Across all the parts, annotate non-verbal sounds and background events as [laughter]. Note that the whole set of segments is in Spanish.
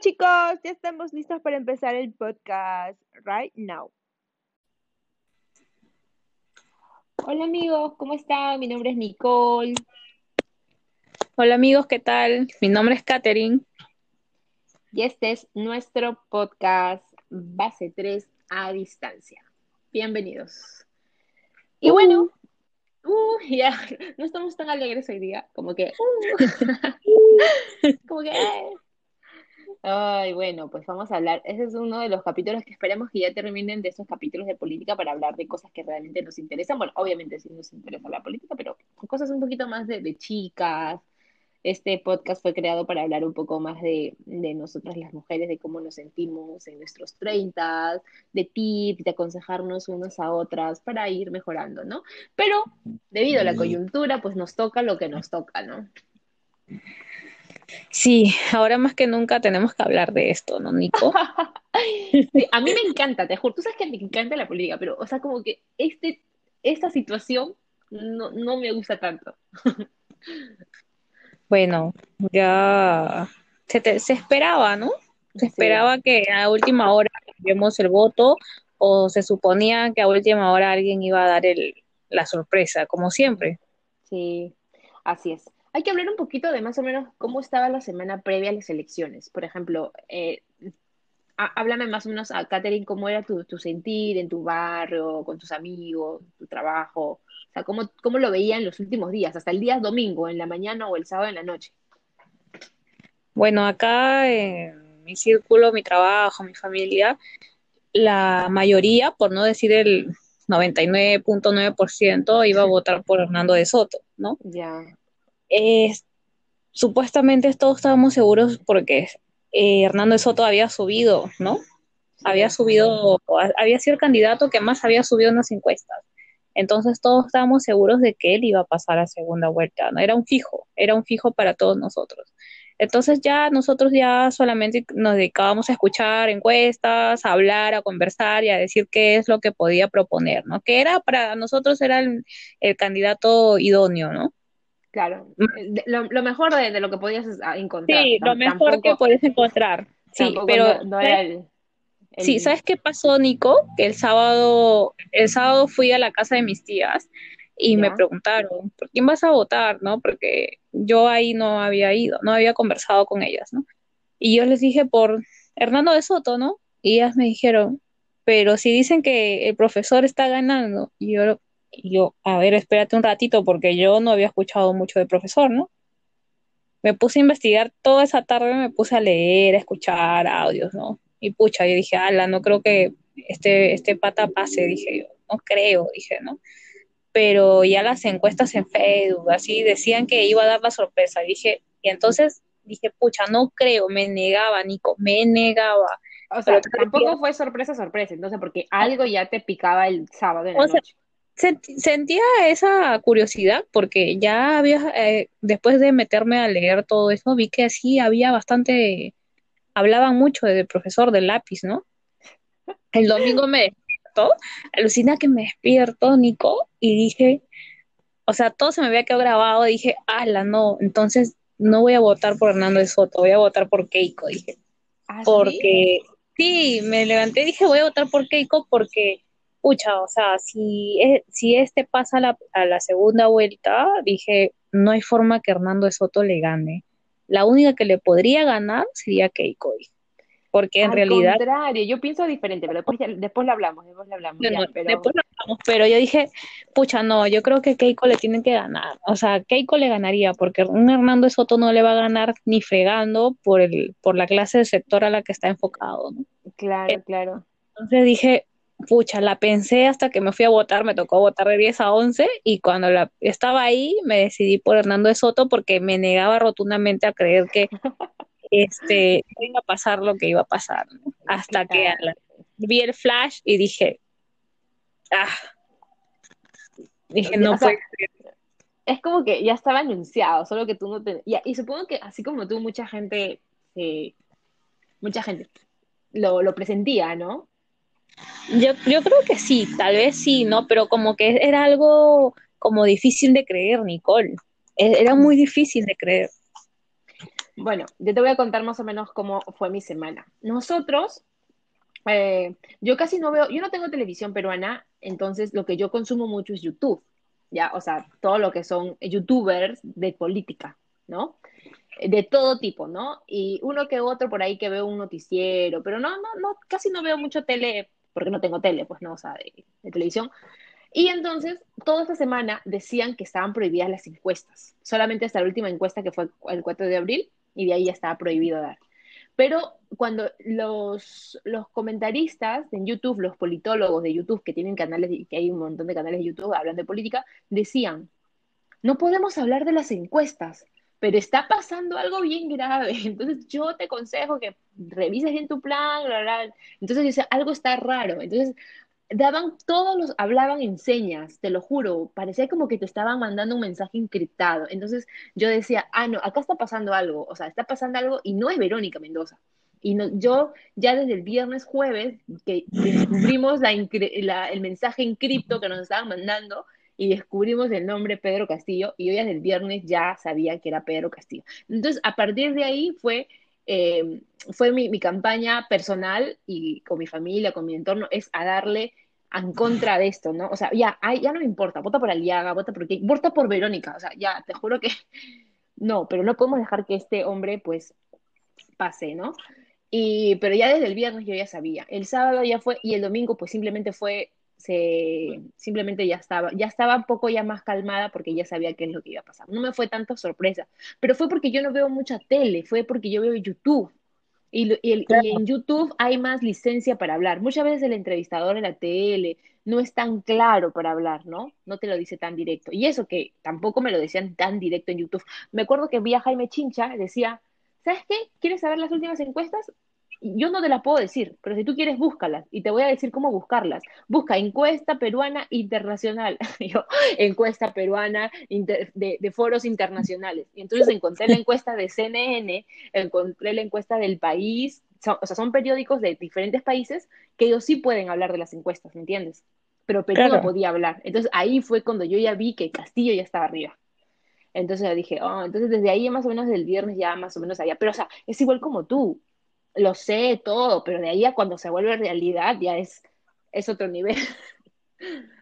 chicos, ya estamos listos para empezar el podcast right now. Hola amigos, ¿cómo están? Mi nombre es Nicole. Hola amigos, ¿qué tal? Mi nombre es Katherine. Y este es nuestro podcast Base 3 a distancia. Bienvenidos. Y bueno, uh, [laughs] ya, no estamos tan alegres hoy día, como que, uh, [laughs] como que, eh. Ay, bueno, pues vamos a hablar. Ese es uno de los capítulos que esperamos que ya terminen de esos capítulos de política para hablar de cosas que realmente nos interesan. Bueno, obviamente sí nos interesa la política, pero cosas un poquito más de, de chicas. Este podcast fue creado para hablar un poco más de, de nosotras las mujeres, de cómo nos sentimos en nuestros 30, de tips, de aconsejarnos unas a otras para ir mejorando, ¿no? Pero debido a la coyuntura, pues nos toca lo que nos toca, ¿no? Sí, ahora más que nunca tenemos que hablar de esto, ¿no, Nico? [laughs] Sí, a mí me encanta, te juro, tú sabes que me encanta la política, pero, o sea, como que este, esta situación no, no me gusta tanto. [laughs] Bueno, ya se, te- se esperaba, ¿no? Se Sí, esperaba que a última hora cambiemos el voto o se suponía que a última hora alguien iba a dar el, la sorpresa, como siempre. sí, así es. Hay que hablar un poquito de más o menos cómo estaba la semana previa a las elecciones. Por ejemplo, eh, há- háblame más o menos a Catherine, cómo era tu, tu sentir en tu barrio, con tus amigos, tu trabajo. O sea, cómo, cómo lo veían los últimos días, hasta el día domingo, en la mañana o el sábado en la noche. Bueno, acá en mi círculo, mi trabajo, mi familia, la mayoría, por no decir el 99.9%, iba a votar por Hernando de Soto, ¿no? Ya, Eh, supuestamente todos estábamos seguros porque eh, Hernando de Soto había subido, ¿no? Había subido, había sido el candidato que más había subido en las encuestas. Entonces todos estábamos seguros de que él iba a pasar a segunda vuelta, ¿no? Era un fijo, era un fijo para todos nosotros. Entonces ya nosotros ya solamente nos dedicábamos a escuchar encuestas, a hablar, a conversar y a decir qué es lo que podía proponer, ¿no? Que era para nosotros era el, el candidato idóneo, ¿no? Claro. Eh, de- Lo, lo mejor de, de lo que podías ah, encontrar. Sí, lo mejor que puedes encontrar. Sí, pero no, no era el, Sí. ¿sabes qué pasó, Nico? Que el sábado, el sábado fui a la casa de mis tías y me preguntaron, ¿por quién vas a votar? ¿No? Porque yo ahí no había ido, no había conversado con ellas, ¿no? Y yo les dije por Hernando de Soto, ¿no? Y ellas me dijeron, pero si dicen que el profesor está ganando, y yo, y yo, a ver, espérate un ratito, porque yo no había escuchado mucho del profesor, ¿no? Me puse a investigar toda esa tarde, me puse a leer, a escuchar audios, ¿no? Y pucha, yo dije, ala, no creo que este, este pata pase, dije yo, no creo, dije, ¿no? Pero ya las encuestas en Facebook, así decían que iba a dar la sorpresa, dije, y entonces dije, pucha, no creo, me negaba, Nico, me negaba. o Pero sea, tampoco fue sorpresa, sorpresa, entonces, porque algo ya te picaba el sábado en la o sea, noche. sent- sentía esa curiosidad porque ya había, eh, después de meterme a leer todo eso, vi que sí había bastante, hablaban mucho del profesor del lápiz, ¿no? El domingo me despierto, alucina que me despierto, Nico, y dije, o sea, todo se me había quedado grabado, dije, ala, no, entonces no voy a votar por Hernando de Soto, voy a votar por Keiko, dije, ¿Ah, sí? porque sí, me levanté y dije, voy a votar por Keiko porque, pucha, o sea, si, e- si este pasa a la, a la segunda vuelta, dije, no hay forma que Hernando de Soto le gane. La única que le podría ganar sería Keiko, porque en Al realidad contrario, yo pienso diferente, pero después, ya- después lo hablamos, después lo hablamos, Bueno, ya, pero después lo hablamos, pero yo dije, pucha, no, yo creo que Keiko le tiene que ganar. O sea, Keiko le ganaría, porque un Hernando de Soto no le va a ganar ni fregando por el, por la clase de sector a la que está enfocado, ¿no? claro, claro. Entonces dije, pucha, la pensé hasta que me fui a votar, me tocó votar de 10 a 11 y cuando la, estaba ahí me decidí por Hernando de Soto porque me negaba rotundamente a creer que [laughs] este iba a pasar lo que iba a pasar, ¿no? Hasta que la- vi el flash y dije, ah, dije, no o sea, puede ser. es como que ya estaba anunciado, solo que tú no te... Y, y supongo que así como tú, mucha gente, eh, mucha gente lo, lo presentía, ¿no? Yo, yo creo que sí, tal vez sí, ¿no? Pero como que era algo como difícil de creer, Nicole. E- Era muy difícil de creer. Bueno, yo te voy a contar más o menos cómo fue mi semana. Nosotros, eh, yo casi no veo, yo no tengo televisión peruana, entonces lo que yo consumo mucho es YouTube, ya, o sea, todo lo que son youtubers de política, ¿no? De todo tipo, ¿no? Y uno que otro por ahí que veo un noticiero, pero no, no, no, casi no veo mucho tele, porque no tengo tele, pues no, o sea, de, televisión. Y entonces, toda esta semana decían que estaban prohibidas las encuestas, solamente hasta la última encuesta que fue el 4 de abril, y de ahí ya estaba prohibido dar. Pero cuando los, los comentaristas en YouTube, los politólogos de YouTube que tienen canales, que hay un montón de canales de YouTube hablan de política, decían, no podemos hablar de las encuestas, pero está pasando algo bien grave. [laughs] Entonces yo te aconsejo que revises bien tu plan, bla, bla. Entonces decía, algo está raro. Entonces daban todos los, hablaban en señas, te lo juro, parecía como que te estaban mandando un mensaje encriptado. Entonces yo decía, ah, no, acá está pasando algo, o sea, está pasando algo y no es Verónica Mendoza. Y no, yo ya desde el viernes, jueves, que descubrimos la, la, el mensaje encripto que nos estaban mandando y descubrimos el nombre Pedro Castillo y yo desde el viernes ya sabía que era Pedro Castillo. Entonces, a partir de ahí fue eh, fue mi, campaña personal y con mi familia, con mi entorno, es a darle en contra de esto, ¿no? O sea, ya, ya no me importa, vota por Aliaga, vota por qué, vota por Verónica, o sea, ya, te juro que [laughs] no, pero no podemos dejar que este hombre, pues, pase, ¿no? Y, pero ya desde el viernes yo ya sabía, el sábado ya fue, y el domingo, pues, simplemente fue se simplemente ya estaba, ya estaba un poco ya más calmada porque ya sabía qué es lo que iba a pasar. No me fue tanto sorpresa, pero fue porque yo no veo mucha tele, fue porque yo veo YouTube. Y, y, el, claro. y, en YouTube hay más licencia para hablar. Muchas veces el entrevistador en la tele no es tan claro para hablar, ¿no? No te lo dice tan directo. Y eso que tampoco me lo decían tan directo en YouTube. Me acuerdo que vi a Jaime Chincha, decía, ¿sabes qué? ¿Quieres saber las últimas encuestas? Yo no te las puedo decir, pero si tú quieres, búscalas y te voy a decir cómo buscarlas. Busca encuesta peruana internacional. [laughs] yo, encuesta peruana inter, de, de, foros internacionales. Y entonces encontré la encuesta de CNN, encontré la encuesta del país. Son, o sea, son periódicos de diferentes países que ellos sí pueden hablar de las encuestas, ¿me entiendes? Pero Perú claro. no podía hablar. Entonces ahí fue cuando yo ya vi que Castillo ya estaba arriba. Entonces dije, oh, entonces desde ahí más o menos del viernes ya más o menos allá. Pero o sea, es igual como tú lo sé todo, pero de ahí a cuando se vuelve realidad ya es, es otro nivel. [laughs]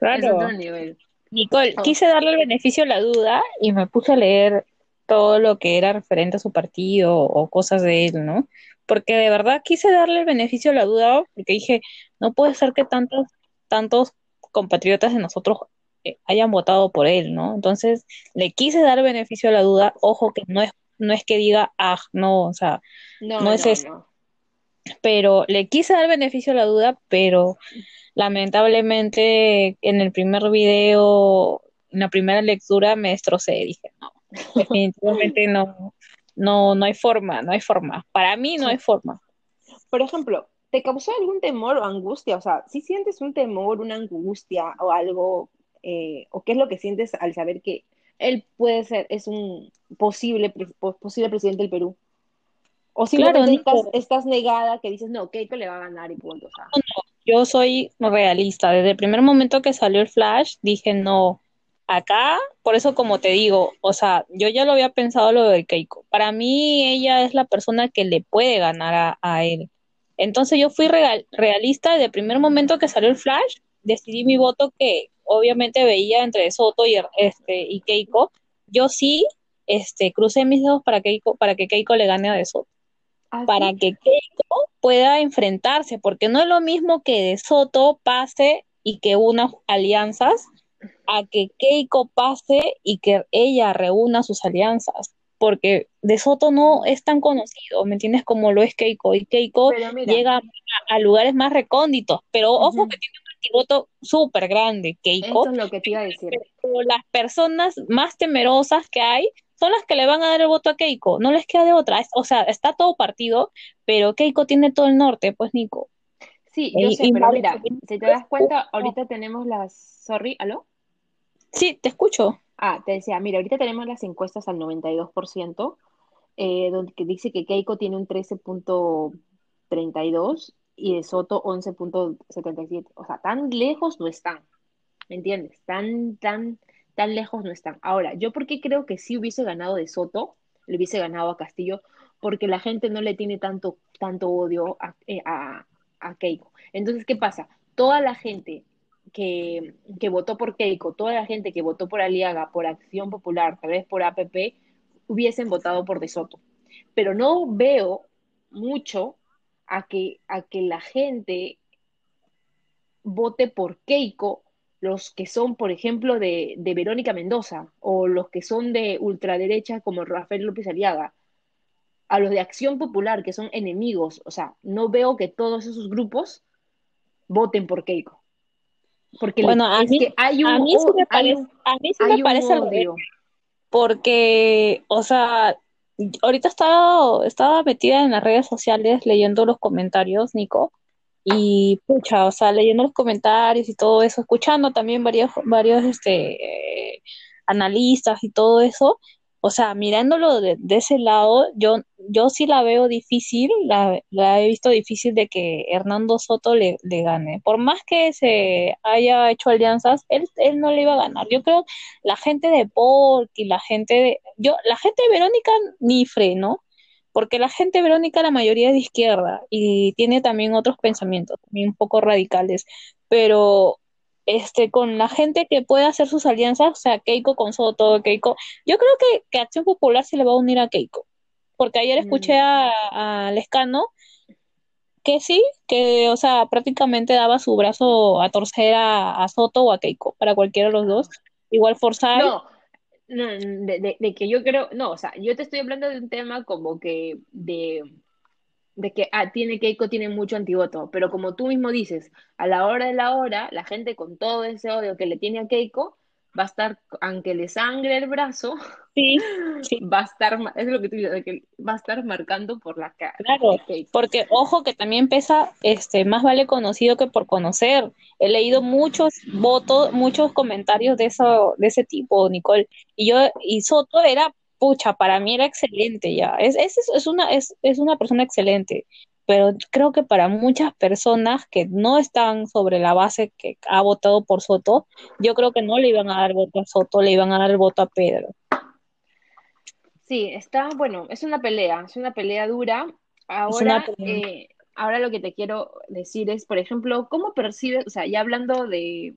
Claro. Es otro nivel. Nicole, oh. quise darle el beneficio a la duda y me puse a leer todo lo que era referente a su partido o cosas de él, ¿no? Porque de verdad quise darle el beneficio a la duda porque dije, no puede ser que tantos, tantos compatriotas de nosotros eh, hayan votado por él, ¿no? Entonces le quise dar beneficio a la duda, ojo que no es, no es que diga, ah, no, o sea, no, no es no, eso. No pero le quise dar beneficio a la duda, pero lamentablemente en el primer video, en la primera lectura me destrocé, dije, no, definitivamente no, no, no hay forma, no hay forma. Para mí no hay [laughs] forma. Por ejemplo, ¿te causó algún temor o angustia? O sea, si sientes un temor, una angustia o algo, eh, o qué es lo que sientes al saber que él puede ser, es un posible, posible presidente del Perú? O simplemente claro, estás, estás, negada que dices, no, Keiko le va a ganar y punto. O sea. no, no, yo soy realista. Desde el primer momento que salió el Flash, dije, no, acá, por eso como te digo, o sea, yo ya lo había pensado lo de Keiko. Para mí ella es la persona que le puede ganar a, a él. Entonces yo fui real, realista desde el primer momento que salió el Flash, decidí mi voto que obviamente veía entre Soto y, este, y Keiko. Yo sí este, crucé mis dedos para, Keiko, para que Keiko le gane a De Soto. ¿Ah, para que Keiko pueda enfrentarse, porque no es lo mismo que De Soto pase y que una alianzas a que Keiko pase y que ella reúna sus alianzas, porque De Soto no es tan conocido, ¿me entiendes? Como lo es Keiko, y Keiko mira, llega a, a, lugares más recónditos, pero ojo uh -huh. que tiene un voto súper grande, Keiko. Eso es lo que te iba a decir. Pero las personas más temerosas que hay son las que le van a dar el voto a Keiko, no les queda de otra, o sea, está todo partido, pero Keiko tiene todo el norte, pues Nico. Sí, yo y, sé, pero mira, si te das cuenta, ahorita tenemos las, sorry, ¿aló? Sí, te escucho. Ah, te decía, mira, ahorita tenemos las encuestas al 92%, eh, donde dice que Keiko tiene un 13.32 y de Soto 11.77, o sea, tan lejos no están, ¿me entiendes? Tan, tan tan lejos no están. Ahora, yo porque creo que sí hubiese ganado de Soto, le hubiese ganado a Castillo, porque la gente no le tiene tanto, tanto odio a, eh, a, a Keiko. Entonces, ¿qué pasa? Toda la gente que, que, votó por Keiko, toda la gente que votó por Aliaga, por Acción Popular, tal vez por APP, hubiesen votado por De Soto. Pero no veo mucho a que, a que la gente vote por Keiko los que son, por ejemplo, de, de, Verónica Mendoza o los que son de ultraderecha como Rafael López Aliaga, a los de Acción Popular que son enemigos, o sea, no veo que todos esos grupos voten por Keiko. Porque bueno, a mí, que hay un, a mí sí me parece, a mí sí me parece odio. porque, o sea, ahorita estaba, estaba metida en las redes sociales leyendo los comentarios, Nico, y pucha, o sea, leyendo los comentarios y todo eso, escuchando también varios, varios este, analistas y todo eso, o sea, mirándolo de, ese lado, yo, yo sí la veo difícil, la, he visto difícil de que Hernando Soto le, le, gane. Por más que se haya hecho alianzas, él, él no le iba a ganar. Yo creo la gente de Pork y la gente de, yo, la gente de Verónica ni ¿no? Porque la gente Verónica la mayoría es de izquierda y tiene también otros pensamientos, también un poco radicales, pero este, con la gente que puede hacer sus alianzas, o sea, Keiko con Soto, Keiko, yo creo que, que Acción Popular se le va a unir a Keiko, porque ayer escuché mm. a, a Lescano que sí, que, o sea, prácticamente daba su brazo a torcer a, Soto o a Keiko, para cualquiera de los dos. Igual forzar. No, no de, de, que yo creo, no, o sea, yo te estoy hablando de un tema como que de de que ah, tiene Keiko tiene mucho antivoto, pero como tú mismo dices, a la hora de la hora, la gente con todo ese odio que le tiene a Keiko va a estar, aunque le sangre el brazo, [laughs] sí, va a estar, es lo que tú dices, que va a estar marcando por la cara. Claro, porque ojo que también pesa, este, más vale conocido que por conocer. He leído muchos votos, muchos comentarios de eso, de ese tipo, Nicole, y yo, y Soto era pucha, para mí era excelente ya. Es, es, es, una, es, es una persona excelente, pero creo que para muchas personas que no están sobre la base que ha votado por Soto, yo creo que no le iban a dar voto a Soto, le iban a dar el voto a Pedro. Sí, está, bueno, es una pelea, es una pelea dura. Ahora, eh, ahora lo que te quiero decir es, por ejemplo, ¿cómo percibes, o sea, ya hablando de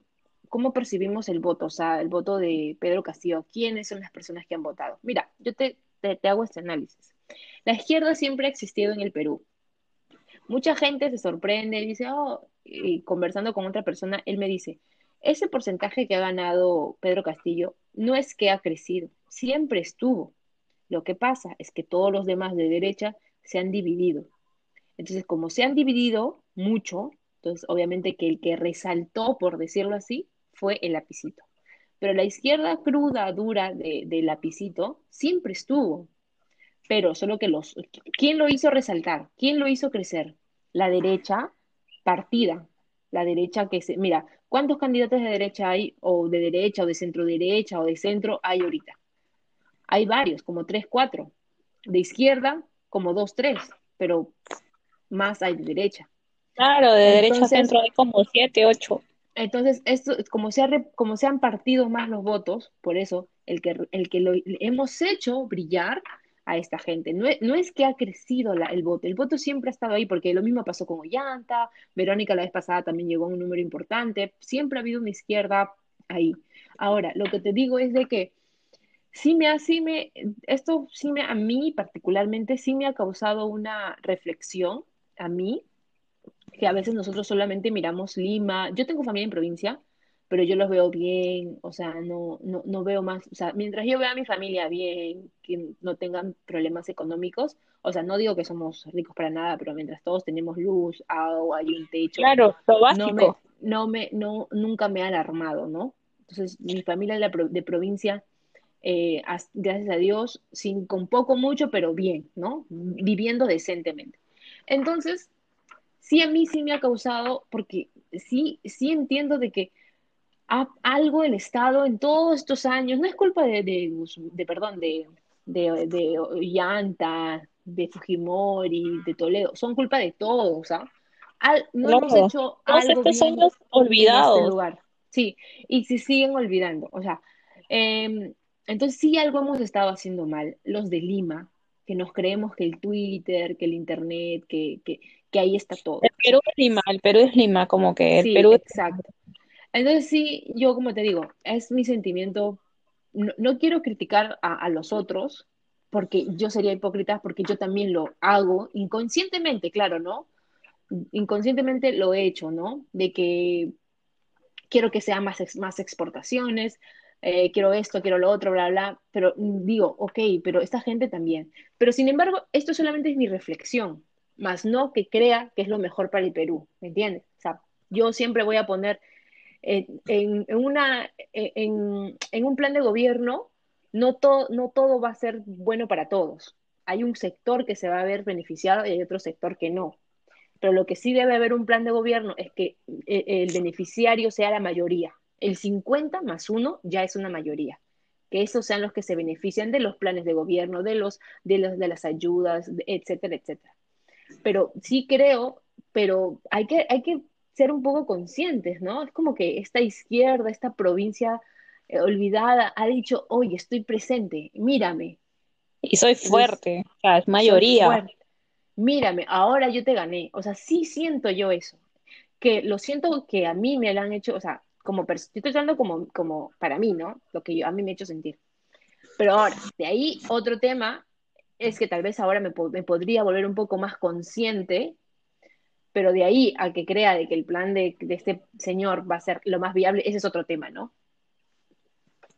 cómo percibimos el voto, o sea, el voto de Pedro Castillo, quiénes son las personas que han votado. Mira, yo te, te, hago este análisis. La izquierda siempre ha existido en el Perú. Mucha gente se sorprende y dice, oh, y conversando con otra persona, él me dice, ese porcentaje que ha ganado Pedro Castillo no es que ha crecido, siempre estuvo. Lo que pasa es que todos los demás de derecha se han dividido. Entonces, como se han dividido mucho, entonces obviamente que el que resaltó, por decirlo así, fue el lapicito. Pero la izquierda cruda, dura del de lapicito siempre estuvo. Pero solo que los... ¿Quién lo hizo resaltar? ¿Quién lo hizo crecer? La derecha partida. La derecha que se... Mira, ¿cuántos candidatos de derecha hay? O de derecha, o de centro derecha, o de centro hay ahorita. Hay varios, como tres, cuatro. De izquierda, como dos, tres. Pero más hay de derecha. Claro, de derecha a centro hay como siete, ocho. Entonces, esto, como, se ha, como se han partido más los votos, por eso el que, el que lo hemos hecho brillar a esta gente. No, no es que ha crecido el voto, el voto siempre ha estado ahí, porque lo mismo pasó con Ollanta, Verónica la vez pasada también llegó a un número importante, siempre ha habido una izquierda ahí. Ahora, lo que te digo es de que sí me ha, sí me, esto sí me, a mí particularmente, sí me ha causado una reflexión, a mí, que a veces nosotros solamente miramos Lima. Yo tengo familia en provincia, pero yo los veo bien, o sea, no, no, no veo más, o sea, mientras yo vea a mi familia bien, que no tengan problemas económicos, o sea, no digo que somos ricos para nada, pero mientras todos tenemos luz, agua y un techo, claro, lo básico. No me, no me, no, nunca me ha alarmado, ¿no? Entonces, mi familia de, de provincia, eh, gracias a Dios, sin, con poco, mucho, pero bien, ¿no? Viviendo decentemente. Entonces, sí a mí sí me ha causado, porque sí, sí entiendo de que algo el Estado en todos estos años, no es culpa de, de, perdón, de, de, de Ollanta, de Fujimori, de Toledo, son culpa de todos, ¿ah? no hemos hecho algo estos años olvidados. En este lugar. Sí, y se siguen olvidando, o sea, em, entonces sí algo hemos estado haciendo mal, los de Lima, que nos creemos que el Twitter, que el Internet, que, que, que ahí está todo. El Perú es Lima, el Perú es Lima, como que el Sí, Perú es... exacto. Entonces sí, yo como te digo, es mi sentimiento, no, quiero criticar a, los otros, porque yo sería hipócrita, porque yo también lo hago inconscientemente, claro, ¿no? Inconscientemente lo he hecho, ¿no? De que quiero que sean más, más exportaciones, eh, quiero esto, quiero lo otro, bla, bla, pero digo, ok, pero esta gente también. Pero sin embargo, esto solamente es mi reflexión, más no que crea que es lo mejor para el Perú, ¿me entiendes? O sea, yo siempre voy a poner en, una, en, un plan de gobierno, no, no todo va a ser bueno para todos. Hay un sector que se va a ver beneficiado y hay otro sector que no. Pero lo que sí debe haber un plan de gobierno es que eh, el beneficiario sea la mayoría. El 50 más uno ya es una mayoría. Que esos sean los que se benefician de los planes de gobierno, de los, de los, de las ayudas, etcétera, etcétera. Pero sí creo, pero hay que, hay que ser un poco conscientes, ¿no? Es como que esta izquierda, esta provincia eh, olvidada, ha dicho, oye, estoy presente, mírame, Y soy fuerte, o sea, es mayoría. mírame, ahora yo te gané. O sea, sí siento yo eso, que lo siento que a mí me lo han hecho, o sea, como, yo estoy hablando como, como para mí, ¿no? Lo que yo, a mí me ha hecho sentir. Pero ahora, de ahí otro tema es que tal vez ahora me, po- me podría volver un poco más consciente, pero de ahí a que crea de que el plan de, este señor va a ser lo más viable, ese es otro tema, ¿no?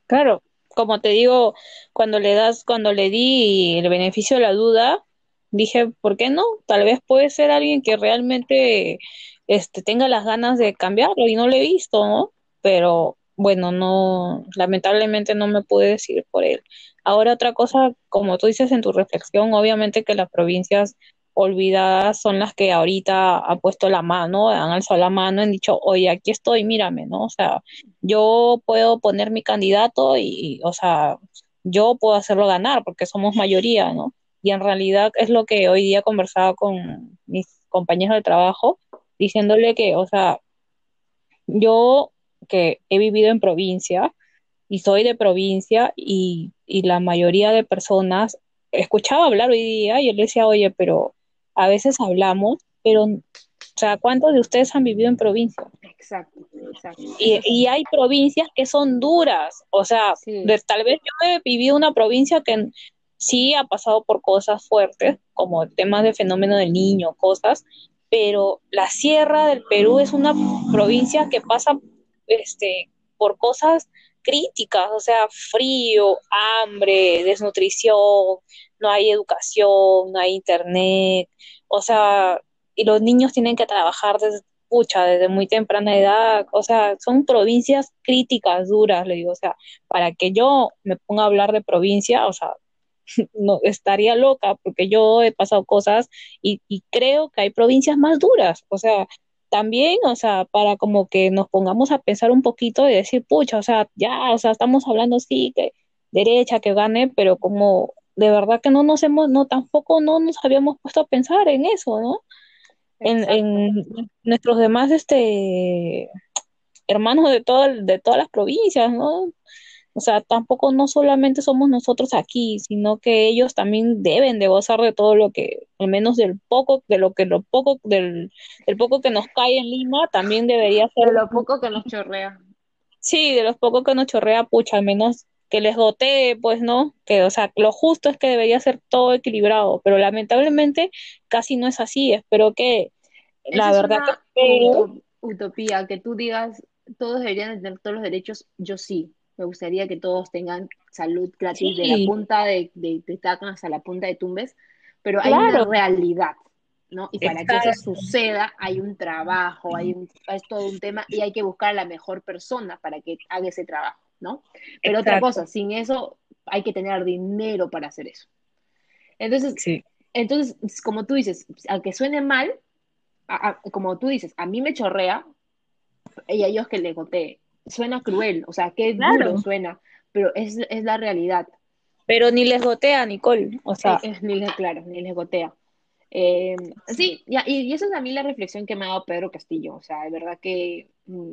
Claro, como te digo, cuando le das, cuando le di el beneficio de la duda, dije, ¿por qué no? Tal vez puede ser alguien que realmente este, tenga las ganas de cambiarlo y no lo he visto, ¿no? Pero bueno, no, lamentablemente no me pude decidir por él. Ahora otra cosa, como tú dices en tu reflexión, obviamente que las provincias olvidadas son las que ahorita han puesto la mano, han alzado la mano, han dicho, oye, aquí estoy, mírame, ¿no? O sea, yo puedo poner mi candidato y, o sea, yo puedo hacerlo ganar porque somos mayoría, ¿no? Y en realidad es lo que hoy día conversaba con mis compañeros de trabajo, diciéndole que, o sea, yo que he vivido en provincia y soy de provincia y, y la mayoría de personas escuchaba hablar hoy día y le decía, oye, pero a veces hablamos, pero, o sea, ¿cuántos de ustedes han vivido en provincia? Exacto, exacto. Y, y hay provincias que son duras, o sea, Sí. de- tal vez yo he vivido una provincia que sí ha pasado por cosas fuertes, como temas de fenómeno del niño, cosas, pero la sierra del Perú es una provincia que pasa este, por cosas críticas, o sea, frío, hambre, desnutrición, no hay educación, no hay internet, o sea, y los niños tienen que trabajar desde, desde muy temprana edad, o sea, son provincias críticas, duras, le digo, o sea, para que yo me ponga a hablar de provincia, o sea, [laughs] no estaría loca porque yo he pasado cosas y, y creo que hay provincias más duras, o sea, también, o sea, para como que nos pongamos a pensar un poquito y decir, pucha, o sea, ya, o sea, estamos hablando sí, que derecha, que gane, pero como de verdad que no nos hemos, no, tampoco no nos habíamos puesto a pensar en eso, ¿no? En, en nuestros demás, este, hermanos de todo, de todas las provincias, ¿no? O sea, tampoco no solamente somos nosotros aquí, sino que ellos también deben de gozar de todo lo que, al menos del poco, de lo que lo poco, del, del poco que nos cae en Lima, también debería De ser, lo poco que nos chorrea. sí, de los pocos que nos chorrea, pucha, al menos que les gotee, pues, ¿no? Que, o sea, lo justo es que debería ser todo equilibrado, pero lamentablemente casi no es así. Espero que, la Esa verdad una utopía, que tú digas, todos deberían de tener todos los derechos, yo sí. Me gustaría que todos tengan salud gratis de la punta de, de, de Tacna hasta la punta de Tumbes, pero hay una realidad, ¿no? Y para que eso suceda hay un trabajo, hay un, es todo un tema y hay que buscar a la mejor persona para que haga ese trabajo, ¿no? Pero otra cosa, sin eso hay que tener dinero para hacer eso. Entonces, sí, entonces, como tú dices, aunque suene mal, a- a- como tú dices, a mí me chorrea y a ellos que le gotee. Suena cruel, o sea, qué duro claro. suena, pero es, es la realidad. Pero ni les gotea, Nicole. O sea, es, ni les, claro, ni les gotea. Eh, sí, ya, y, y esa es a mí la reflexión que me ha dado Pedro Castillo. O sea, de verdad que mm,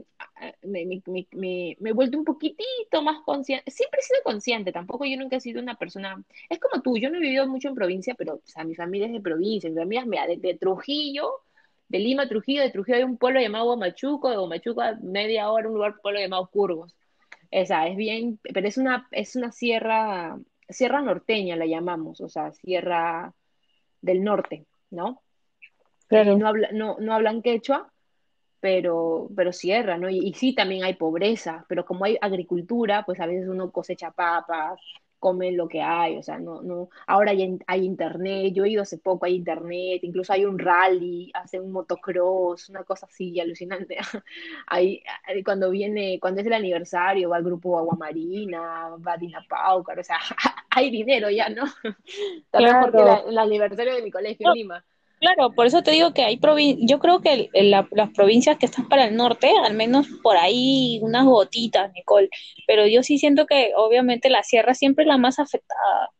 me, me, me, me- me he vuelto un poquitito más consciente. Siempre he sido consciente, tampoco yo nunca he sido una persona. Es como tú, yo no he vivido mucho en provincia, pero o sea, mi familia es de provincia, mi familia es de, de Trujillo, de Lima a Trujillo, de Trujillo hay un pueblo llamado Huamachuco, de Huamachuco a media hora un lugar, pueblo llamado Curvos. Esa es bien, pero es una, es una sierra, sierra norteña la llamamos, o sea, sierra del norte, ¿no? Eh, Claro. no habla, no, no hablan quechua, pero, pero sierra, ¿no? Y, y sí, también hay pobreza, pero como hay agricultura, pues a veces uno cosecha papas, come lo que hay, o sea, no, no, ahora hay, hay internet, yo he ido hace poco, hay internet, incluso hay un rally, hacen un motocross, una cosa así alucinante. [laughs] Ahí, ahí cuando viene, cuando es el aniversario, va el grupo Agua Marina, va Dina Paucar, o sea, [laughs] hay dinero ya, ¿no? Está mejor que la- Claro. el aniversario de mi colegio en Lima. Claro, por eso te digo que hay provin yo creo que la- las provincias que están para el norte, al menos por ahí unas gotitas, Nicole, pero yo sí siento que obviamente la sierra siempre es la más afectada.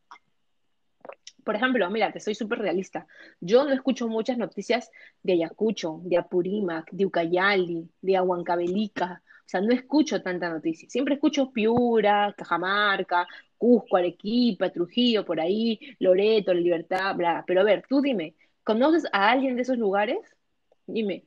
Por ejemplo, mira, te soy súper realista. Yo no escucho muchas noticias de Ayacucho, de Apurímac, de Ucayali, de Huancavelica. O sea, no escucho tanta noticia. Siempre escucho Piura, Cajamarca, Cusco, Arequipa, Trujillo, por ahí, Loreto, La Libertad, bla. Pero a ver, tú dime, ¿conoces a alguien de esos lugares? Dime.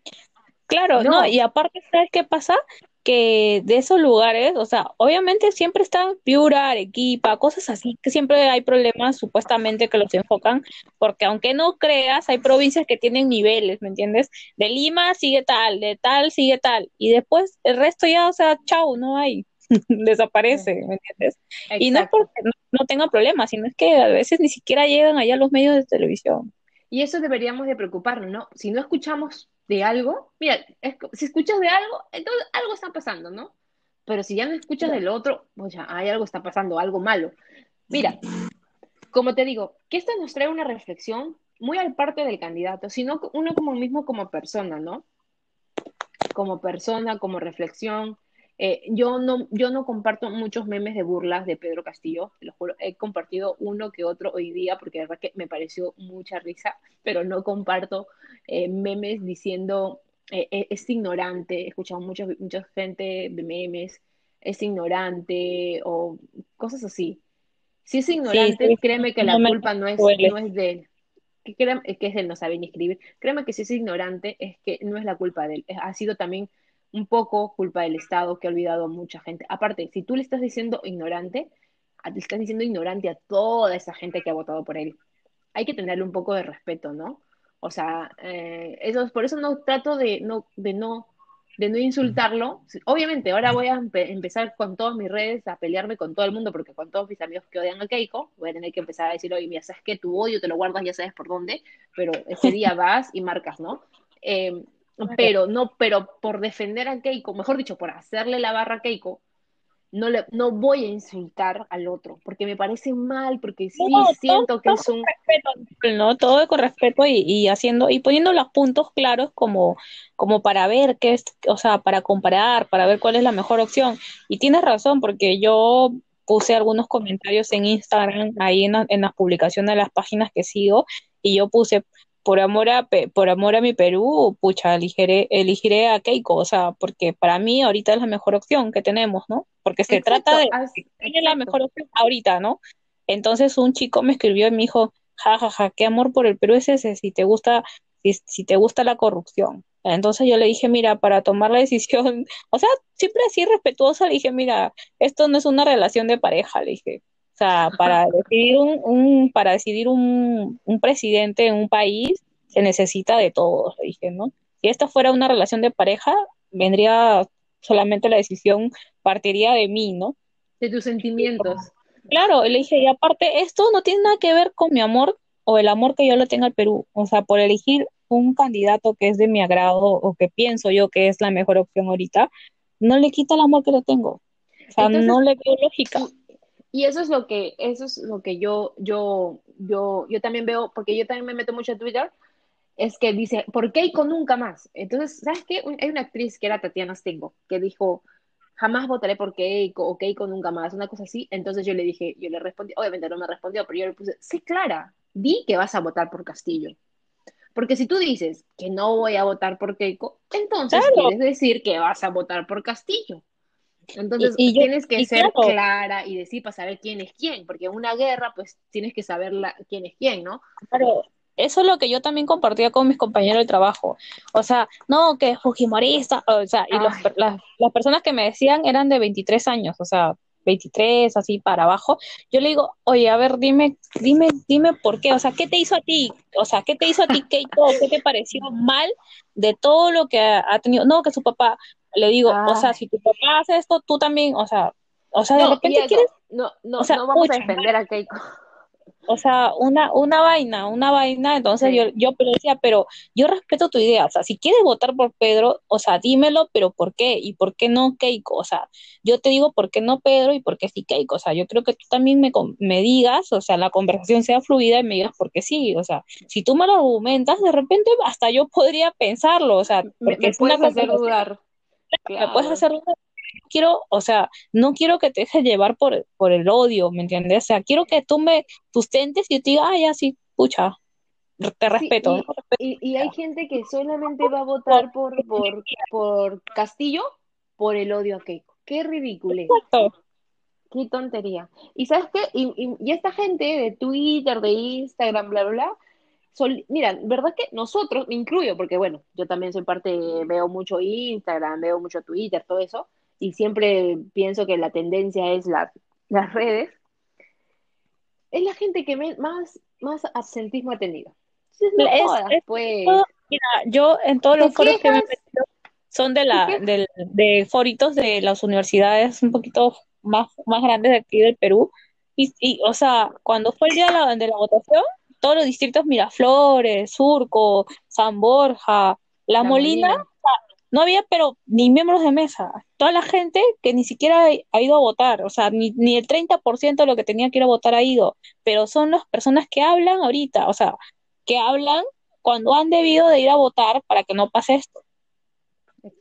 Claro, no, y aparte, ¿sabes qué pasa? Que de esos lugares, o sea, obviamente siempre están Piura, Arequipa, cosas así, que siempre hay problemas supuestamente que los enfocan, porque aunque no creas, hay provincias que tienen niveles, ¿me entiendes? De Lima sigue tal, de tal sigue tal, y después el resto ya, o sea, chau, no hay, [laughs] desaparece, ¿me entiendes? Y no es porque no, no tenga problemas, sino es que a veces ni siquiera llegan allá los medios de televisión. Y eso deberíamos de preocuparnos, ¿no? Si no escuchamos de algo, mira, si escuchas de algo, entonces algo está pasando, ¿no? Pero si ya no escuchas del otro, pues ya hay algo está pasando, algo malo. Mira, como te digo, que esto nos trae una reflexión muy al parte del candidato, sino uno como mismo como persona, ¿no? Como persona, como reflexión. Eh, yo no, yo no comparto muchos memes de burlas de Pedro Castillo, te lo juro. He compartido uno que otro hoy día porque de verdad que me pareció mucha risa, pero no comparto eh, memes diciendo eh, eh, es ignorante. He escuchado mucha, mucha gente de memes, es ignorante o cosas así. Si es ignorante, sí, créeme que no la culpa no es, no es de él. Que, es él, no sabe ni escribir. Créeme que si es ignorante, es que no es la culpa de él. Ha sido también un poco culpa del Estado que ha olvidado a mucha gente. Aparte, si tú le estás diciendo ignorante, le estás diciendo ignorante a toda esa gente que ha votado por él. Hay que tenerle un poco de respeto, ¿no? O sea, eh, por eso no trato de no, de no, de no insultarlo. Obviamente, ahora voy a empe- empezar con todas mis redes a pelearme con todo el mundo, porque con todos mis amigos que odian a Keiko, voy a tener que empezar a decir, oye, mira, sabes que tu odio te lo guardas, ya sabes por dónde, pero ese día [laughs] vas y marcas, ¿no? Eh, pero no, pero por defender a Keiko, mejor dicho, por hacerle la barra a Keiko, no, le, no voy a insultar al otro, porque me parece mal, porque sí No, todo, siento que todo es con un... respeto, ¿no? Todo con respeto y, y haciendo y poniendo los puntos claros como, como para ver qué es, o sea, para comparar, para ver cuál es la mejor opción. Y tienes razón, porque yo puse algunos comentarios en Instagram, ahí en, en las publicaciones de las páginas que sigo, y yo puse por amor a por amor a mi Perú, pucha, elegiré, elegiré a Keiko, o sea, porque para mí ahorita es la mejor opción que tenemos, ¿no? Porque se trata de es la mejor opción ahorita, ¿no? Entonces un chico me escribió y me dijo, ja, ja, ja, qué amor por el Perú es ese si te gusta, si, si te gusta la corrupción. Entonces yo le dije, mira, para tomar la decisión, [laughs] o sea, siempre así respetuosa, le dije, mira, esto no es una relación de pareja, le dije. O sea, para [laughs] decidir un, un, para decidir un, un presidente en un país se necesita de todos, dije, ¿no? Si esta fuera una relación de pareja, vendría solamente la decisión, partiría de mí, ¿no? De tus sentimientos. Claro, y le dije, y aparte, esto no tiene nada que ver con mi amor o el amor que yo le tengo al Perú. O sea, por elegir un candidato que es de mi agrado o que pienso yo que es la mejor opción ahorita, no le quita el amor que le tengo. O sea, Entonces, no le veo lógica. Y, eso es lo que, eso es lo que yo, yo, yo, yo también veo, porque yo también me meto mucho a Twitter, es que dice, ¿por Keiko nunca más? Entonces, ¿sabes qué? Hay una actriz que era Tatiana Stengo, que dijo, jamás votaré por Keiko, o Keiko nunca más, una cosa así. Entonces yo le dije, yo le respondí, obviamente no me respondió, pero yo le puse, sé clara, di que vas a votar por Castillo. Porque si tú dices que no voy a votar por Keiko, entonces Claro. quieres decir que vas a votar por Castillo. Entonces Y- y yo- tienes que ser claro. clara y decir para saber quién es quién, porque en una guerra pues tienes que saber la- quién es quién, ¿no? Claro, eso es lo que yo también compartía con mis compañeros de trabajo. O sea, no, que es fujimorista, o sea, y los- las, las personas que me decían eran de 23 años, o sea, 23, así para abajo. Yo le digo, oye, a ver, dime, dime, dime por qué, o sea, ¿qué te hizo a ti? O sea, ¿qué te hizo a ti, Keiko? ¿Qué te pareció mal de todo lo que ha tenido? No, que su papá, le digo, o sea, si tu papá hace esto, tú también, o sea, o sea, de No, repente eso, quieres no, no, o sea, no vamos a defender a Keiko. o sea, una, una vaina, una vaina, entonces Sí. yo, yo pero decía, pero yo respeto tu idea, o sea, si quieres votar por Pedro, o sea, dímelo, pero ¿por qué? ¿Y por qué no Keiko? O sea, yo te digo por qué no Pedro y por qué sí Keiko, o sea, yo creo que tú también me, me digas, o sea, la conversación sea fluida y me digas por qué sí, o sea, si tú me lo argumentas, de repente hasta yo podría pensarlo, o sea, porque me es una puedes hacer conversación dudar. me puedes Claro. hacer dudar. Quiero, o sea, no quiero que te dejes llevar por, por el odio, ¿me entiendes? O sea, quiero que tú me sustentes y yo te diga, ah, ya sí, pucha, te Sí, respeto, y, ¿no? y, y hay gente que solamente va a votar por, por, por Castillo por el odio a Keiko. Qué ridículo. Exacto. Qué tontería. ¿Y sabes qué? Y, y- y esta gente de Twitter, de Instagram, bla, bla, bla, sol- mira, ¿verdad que nosotros, me incluyo, porque bueno, yo también soy parte, veo mucho Instagram, veo mucho Twitter, todo eso, y siempre pienso que la tendencia es la- las redes, es la gente que me- más, más absentismo ha tenido. No Es- jodas, es pues. todo- Mira, yo en todos los foros que me he metido son de la, del, de foritos de las universidades un poquito más, más grandes de aquí del Perú. Y, y, o sea, cuando fue el día de la, de la votación, todos los distritos Miraflores, Surco, San Borja, La, La Molina, Molina. no había, pero ni miembros de mesa. Toda la gente que ni siquiera ha, ha ido a votar, o sea, ni, ni el 30% de lo que tenía que ir a votar ha ido, pero son las personas que hablan ahorita, o sea, que hablan cuando han debido de ir a votar para que no pase esto.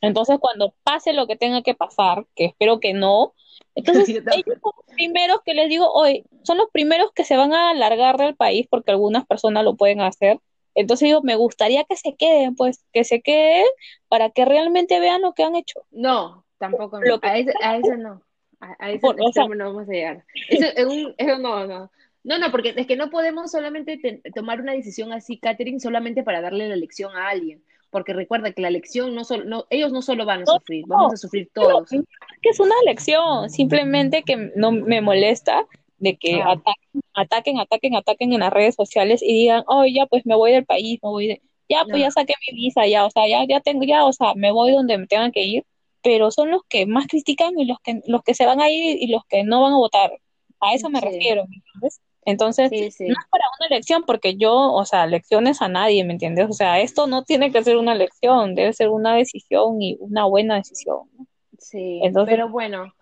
Entonces, cuando pase lo que tenga que pasar, que espero que no, entonces [laughs] ellos son los primeros que les digo, hoy son los primeros que se van a largar del país porque algunas personas lo pueden hacer. Entonces digo, me gustaría que se queden, pues, que se queden para que realmente vean lo que han hecho. No, tampoco no. Lo que- A ese, a ese [laughs] no. A, a ese Por- o sea- no vamos a llegar. Eso, es un- eso no, no. No, no, porque es que no podemos solamente te- tomar una decisión así, Catherine, solamente para darle la elección a alguien. Porque recuerda que la elección no solo, no, ellos no solo van a No, sufrir, vamos a sufrir todos. Pero, que es una elección, simplemente que no me molesta de que Ah. ataquen, ataquen, ataquen, ataquen en las redes sociales y digan, oh, ya pues me voy del país, me voy de, ya pues No. ya saqué mi visa, ya, o sea, ya, ya tengo, ya, o sea, me voy donde me tengan que ir, pero son los que más critican y los que, los que se van a ir y los que no van a votar. A eso me Sí. refiero, ¿me entiendes? Entonces, Sí, sí. no es para una elección, porque yo, o sea, elecciones a nadie, ¿me entiendes? O sea, esto no tiene que ser una elección, debe ser una decisión y una buena decisión. ¿no? Sí, Entonces- pero bueno,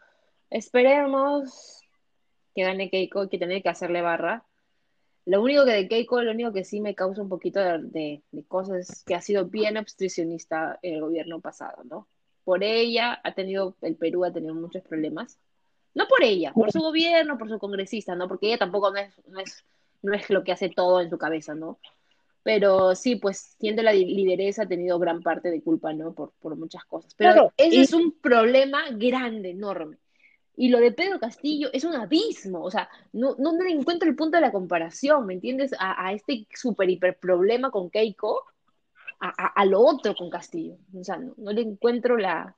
esperemos que gane Keiko, que tiene que hacerle barra. Lo único que de Keiko, lo único que sí me causa un poquito de, de, de cosas es que ha sido bien obstruccionista el gobierno pasado, ¿no? Por ella ha tenido, el Perú ha tenido muchos problemas. No por ella, por su gobierno, por su congresista, ¿no? Porque ella tampoco no es, no es, no es lo que hace todo en su cabeza, ¿no? Pero sí, pues siendo la li- lideresa ha tenido gran parte de culpa, ¿no? Por, por muchas cosas. Pero Claro, ese y- es un problema grande, enorme. Y lo de Pedro Castillo es un abismo, o sea, no, no, no le encuentro el punto de la comparación, ¿me entiendes? A, a este super hiper problema con Keiko, a, a, a lo otro con Castillo. O sea, no, no le encuentro la...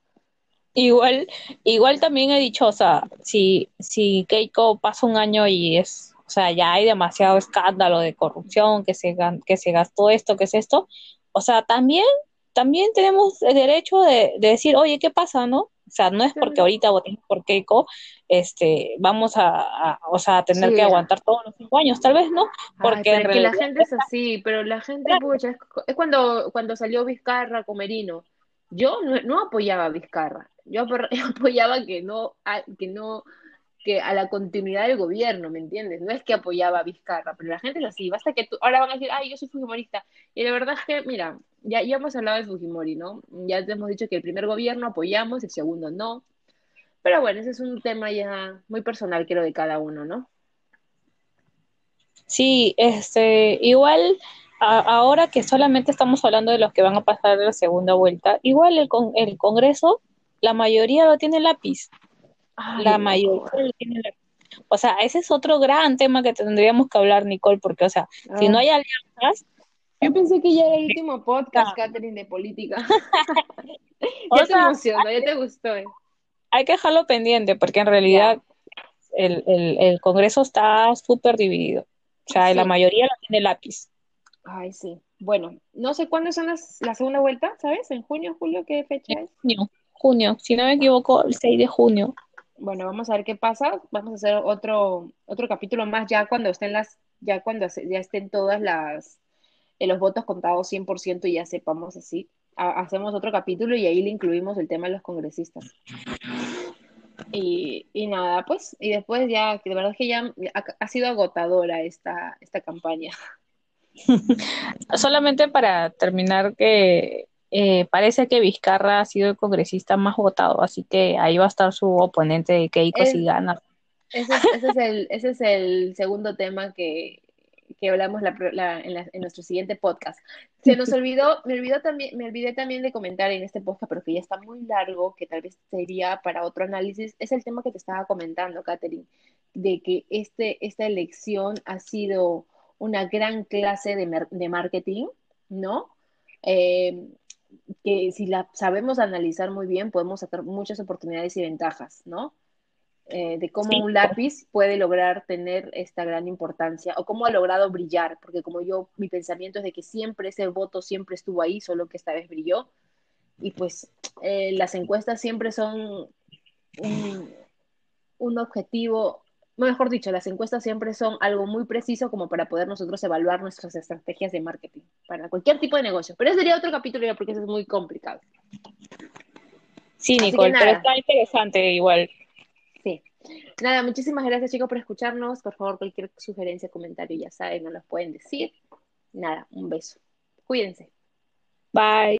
Igual, igual también he dicho, o sea, si, si Keiko pasa un año y es, o sea, ya hay demasiado escándalo de corrupción, que se, que se gastó esto, que es esto, o sea, también, también tenemos el derecho de, de decir, oye, ¿qué pasa, no? O sea, no es porque ahorita votemos por Keiko, este, vamos a, a- o sea, a tener Sí. que aguantar todos los cinco años, tal vez no, porque Ay, en es que la realidad gente es así, pero la gente, pucha, es, es cuando, cuando salió Vizcarra con Merino. Yo no, no apoyaba a Vizcarra, yo apo- [laughs] yo apoyaba que no, a, que no, que a la continuidad del gobierno, ¿me entiendes? No es que apoyaba a Vizcarra, pero la gente es así, basta que tú, ahora van a decir, ay, yo soy fujimorista. Y la verdad es que, mira, ya, ya hemos hablado de Fujimori, ¿no? Ya te hemos dicho que el primer gobierno apoyamos, el segundo no. Pero bueno, ese es un tema ya muy personal, creo, de cada uno, ¿no? Sí, este, igual a- ahora que solamente estamos hablando de los que van a pasar la segunda vuelta, igual el, con, el Congreso, la mayoría lo tiene lápiz. Ay, La no. mayoría lo tiene lápiz. O sea, ese es otro gran tema que tendríamos que hablar, Nicole, porque, o sea, si no Ah. hay alianzas, Yo pensé que ya era el último [laughs] podcast. Catherine, de política. [laughs] [laughs] O ya te sea, emocionó, ya te gustó. eh. hay que dejarlo pendiente, porque en realidad el, el, el Congreso está súper dividido. O sea, la mayoría lo tiene lápiz. Ay, sí. Bueno, no sé cuándo son las, la segunda vuelta, ¿sabes? ¿En junio, julio? ¿Qué fecha es? Junio, junio, si no me equivoco, el 6 de junio. Bueno, vamos a ver qué pasa. Vamos a hacer otro, otro capítulo más ya cuando estén las, ya cuando ya estén todas las, eh, los votos contados 100% y ya sepamos así. Ha- hacemos otro capítulo y ahí le incluimos el tema de los congresistas. Y, y nada, pues, y después ya, que de verdad es que ya ha, ha sido agotadora esta, esta campaña. [laughs] Solamente para terminar, que eh, parece que Vizcarra ha sido el congresista más votado, así que ahí va a estar su oponente de Keiko Es- si gana. Ese es, ese es el, ese es el segundo tema que, que hablamos la pro- la- en, la- en nuestro siguiente podcast. Se nos olvidó, me olvidó también, me olvidé también de comentar en este podcast, pero que ya está muy largo, que tal vez sería para otro análisis, es el tema que te estaba comentando, Catherine, de que este, esta elección ha sido una gran clase de, de marketing, ¿no? Eh, que si la sabemos analizar muy bien, podemos sacar muchas oportunidades y ventajas, ¿no? eh, de cómo Sí. un lápiz puede lograr tener esta gran importancia o cómo ha logrado brillar, porque como yo, mi pensamiento es de que siempre ese voto siempre estuvo ahí, solo que esta vez brilló. Y pues eh, las encuestas siempre son un, un objetivo, mejor dicho, las encuestas siempre son algo muy preciso como para poder nosotros evaluar nuestras estrategias de marketing para cualquier tipo de negocio. Pero ese sería otro capítulo ya porque eso es muy complicado. Sí, Nicole, pero está interesante igual. Sí. Nada, muchísimas gracias chicos por escucharnos. Por favor, cualquier sugerencia, comentario, ya saben, nos los pueden decir. Nada, un beso. Cuídense. Bye.